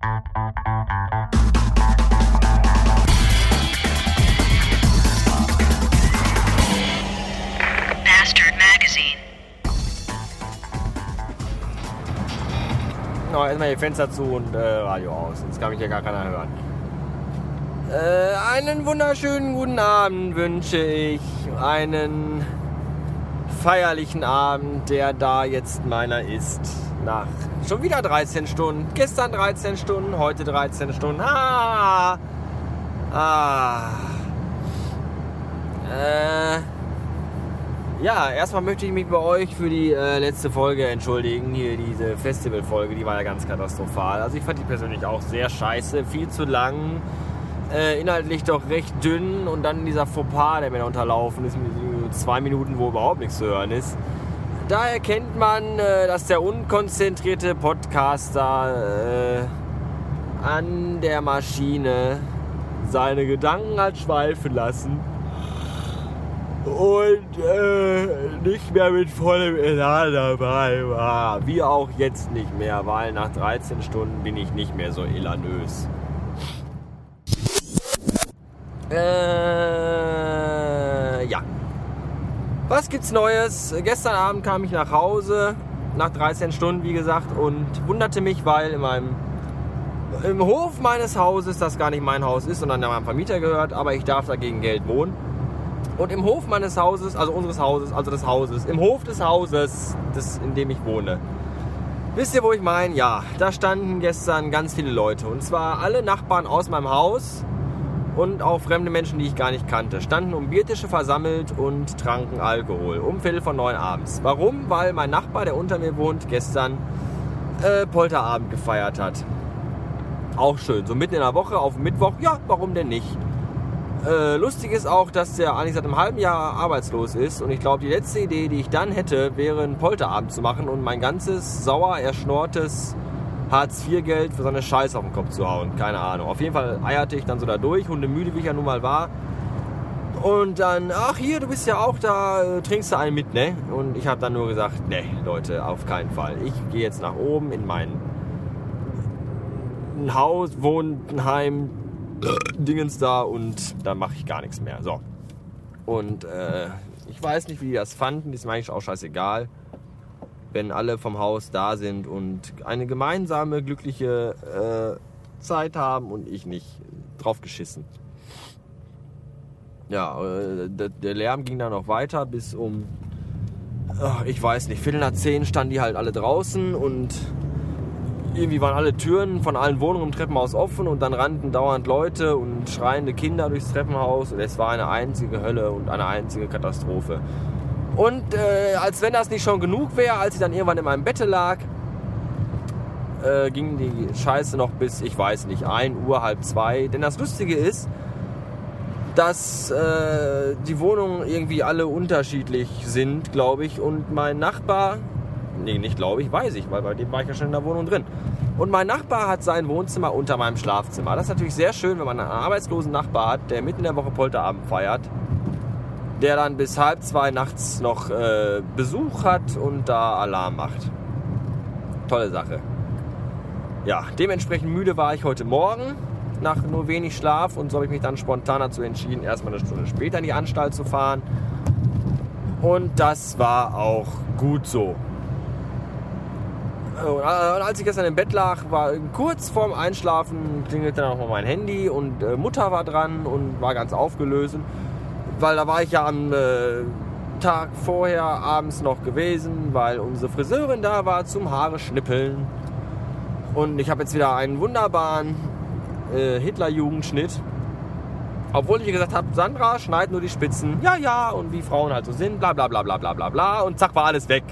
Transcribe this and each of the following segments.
Bastard Magazine. No, erstmal die Fenster zu und äh, Radio aus, sonst kann mich ja gar keiner hören. Äh, einen wunderschönen guten Abend wünsche ich. Einen feierlichen Abend, der da jetzt meiner ist. Nach schon wieder 13 Stunden. Gestern 13 Stunden, heute 13 Stunden. Ah! Ah! Äh. Ja, erstmal möchte ich mich bei euch für die äh, letzte Folge entschuldigen. Hier diese Festivalfolge, die war ja ganz katastrophal. Also ich fand die persönlich auch sehr scheiße, viel zu lang, äh, inhaltlich doch recht dünn und dann dieser Fauxpas, der mir da unterlaufen ist, mit zwei Minuten, wo überhaupt nichts zu hören ist. Da erkennt man, äh, dass der unkonzentrierte Podcaster äh, an der Maschine seine Gedanken hat schweifen lassen und äh, nicht mehr mit vollem Elan dabei war. Wie auch jetzt nicht mehr, weil nach 13 Stunden bin ich nicht mehr so elanös. Äh, ja. Was gibt's Neues? Gestern Abend kam ich nach Hause, nach 13 Stunden, wie gesagt, und wunderte mich, weil in meinem im Hof meines Hauses, das gar nicht mein Haus ist, sondern der meinem Vermieter gehört, aber ich darf dagegen Geld wohnen. Und im Hof meines Hauses, also unseres Hauses, also des Hauses, im Hof des Hauses, des, in dem ich wohne, wisst ihr, wo ich meine? Ja, da standen gestern ganz viele Leute. Und zwar alle Nachbarn aus meinem Haus und auch fremde Menschen, die ich gar nicht kannte, standen um Biertische versammelt und tranken Alkohol. Um Viertel von neun abends. Warum? Weil mein Nachbar, der unter mir wohnt, gestern äh, Polterabend gefeiert hat. Auch schön. So mitten in der Woche auf Mittwoch. Ja, warum denn nicht? Äh, lustig ist auch, dass der eigentlich seit einem halben Jahr arbeitslos ist. Und ich glaube, die letzte Idee, die ich dann hätte, wäre einen Polterabend zu machen und mein ganzes sauer erschnortes Hartz-IV-Geld für seine Scheiße auf den Kopf zu hauen. Keine Ahnung. Auf jeden Fall eierte ich dann so da durch, hundemüde wie ich ja nun mal war. Und dann, ach hier, du bist ja auch da, trinkst du einen mit, ne? Und ich habe dann nur gesagt, ne, Leute, auf keinen Fall. Ich gehe jetzt nach oben in mein ein Haus, Wohnheim, Dingens da und dann mache ich gar nichts mehr. So. Und äh, ich weiß nicht, wie die das fanden, ist mir eigentlich auch scheißegal. Wenn alle vom Haus da sind und eine gemeinsame, glückliche äh, Zeit haben und ich nicht drauf geschissen. Ja, äh, der, Lärm ging dann noch weiter bis um, ach, ich weiß nicht, Viertel nach zehn standen die halt alle draußen und irgendwie waren alle Türen von allen Wohnungen im Treppenhaus offen und dann rannten dauernd Leute und schreiende Kinder durchs Treppenhaus. Und es war eine einzige Hölle und eine einzige Katastrophe. Und äh, als wenn das nicht schon genug wäre, als ich dann irgendwann in meinem Bette lag, äh, ging die Scheiße noch bis, ich weiß nicht, 1 Uhr, halb zwei. Denn das Lustige ist, dass äh, die Wohnungen irgendwie alle unterschiedlich sind, glaube ich. Und mein Nachbar, nee, nicht glaube ich, weiß ich, weil bei dem war ich ja schon in der Wohnung drin. Und mein Nachbar hat sein Wohnzimmer unter meinem Schlafzimmer. Das ist natürlich sehr schön, wenn man einen arbeitslosen Nachbar hat, der mitten in der Woche Polterabend feiert, der dann bis halb zwei nachts noch äh, Besuch hat und da Alarm macht. Tolle Sache. Ja, dementsprechend müde war ich heute Morgen nach nur wenig Schlaf und so habe ich mich dann spontan dazu entschieden, erstmal eine Stunde später in die Anstalt zu fahren. Und das war auch gut so. Und als ich gestern im Bett lag, war kurz vorm Einschlafen klingelte dann auch mal mein Handy und äh, Mutter war dran und war ganz aufgelöst. Weil da war ich ja am äh, Tag vorher abends noch gewesen, weil unsere Friseurin da war zum Haare schnippeln. Und ich habe jetzt wieder einen wunderbaren äh, Hitler-Jugendschnitt. Obwohl ich gesagt habe, Sandra, schneid nur die Spitzen. Ja, ja, und wie Frauen halt so sind, bla bla bla bla bla bla bla. Und zack, war alles weg.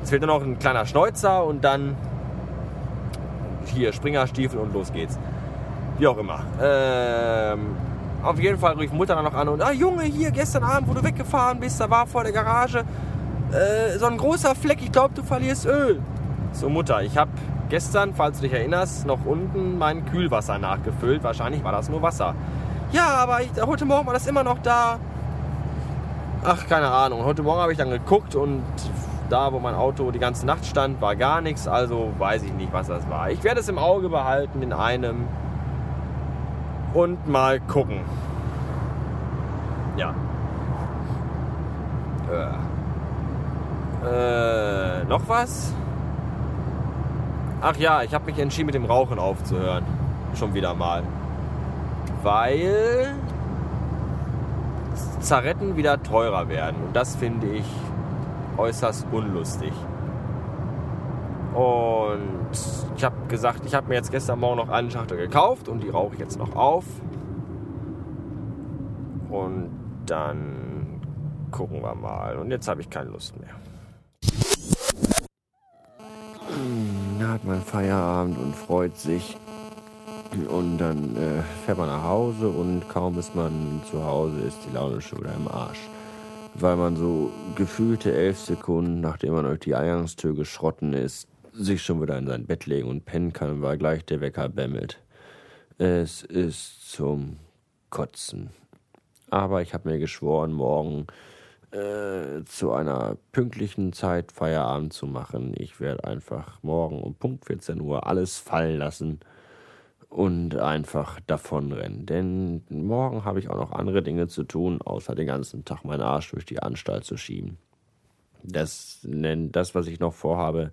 Jetzt fehlt nur noch ein kleiner Schnäuzer und dann hier Springerstiefel und los geht's. Wie auch immer. Ähm, auf jeden Fall rief Mutter dann noch an und, ah Junge, hier gestern Abend, wo du weggefahren bist, da war vor der Garage äh, so ein großer Fleck, ich glaube, du verlierst Öl. So Mutter, ich habe gestern, falls du dich erinnerst, noch unten mein Kühlwasser nachgefüllt. Wahrscheinlich war das nur Wasser. Ja, aber ich, heute Morgen war das immer noch da. Ach, keine Ahnung. Heute Morgen habe ich dann geguckt und da, wo mein Auto die ganze Nacht stand, war gar nichts, also weiß ich nicht, was das war. Ich werde es im Auge behalten in einem und mal gucken. Ja. Äh, noch was? Ach ja, ich habe mich entschieden, mit dem Rauchen aufzuhören. Schon wieder mal. Weil Zaretten wieder teurer werden. Und das finde ich äußerst unlustig. Und ich habe gesagt, ich habe mir jetzt gestern Morgen noch eine Schachtel gekauft und die rauche ich jetzt noch auf. Und dann gucken wir mal. Und jetzt habe ich keine Lust mehr. Da hat man Feierabend und freut sich. Und dann äh, fährt man nach Hause und kaum ist man zu Hause, ist die Laune schon wieder im Arsch. Weil man so gefühlte elf Sekunden, nachdem man durch die Eingangstür geschrotten ist, sich schon wieder in sein Bett legen und pennen kann, weil gleich der Wecker bämmelt. Es ist zum Kotzen. Aber ich habe mir geschworen, morgen äh, zu einer pünktlichen Zeit Feierabend zu machen. Ich werde einfach morgen um Punkt 14 Uhr alles fallen lassen und einfach davonrennen. Denn morgen habe ich auch noch andere Dinge zu tun, außer den ganzen Tag meinen Arsch durch die Anstalt zu schieben. Das, das was ich noch vorhabe,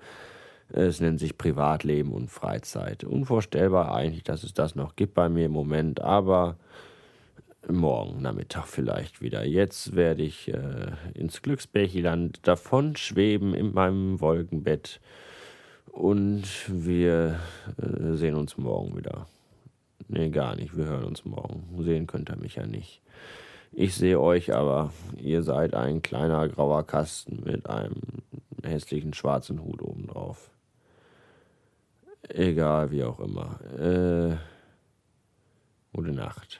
es nennt sich Privatleben und Freizeit. Unvorstellbar eigentlich, dass es das noch gibt bei mir im Moment, aber morgen Nachmittag vielleicht wieder. Jetzt werde ich äh, ins Glücksbärchiland davon schweben in meinem Wolkenbett und wir äh, sehen uns morgen wieder. Nee, gar nicht. Wir hören uns morgen. Sehen könnt ihr mich ja nicht. Ich sehe euch aber. Ihr seid ein kleiner grauer Kasten mit einem hässlichen schwarzen Hut obendrauf. Egal, wie auch immer. Äh, gute Nacht.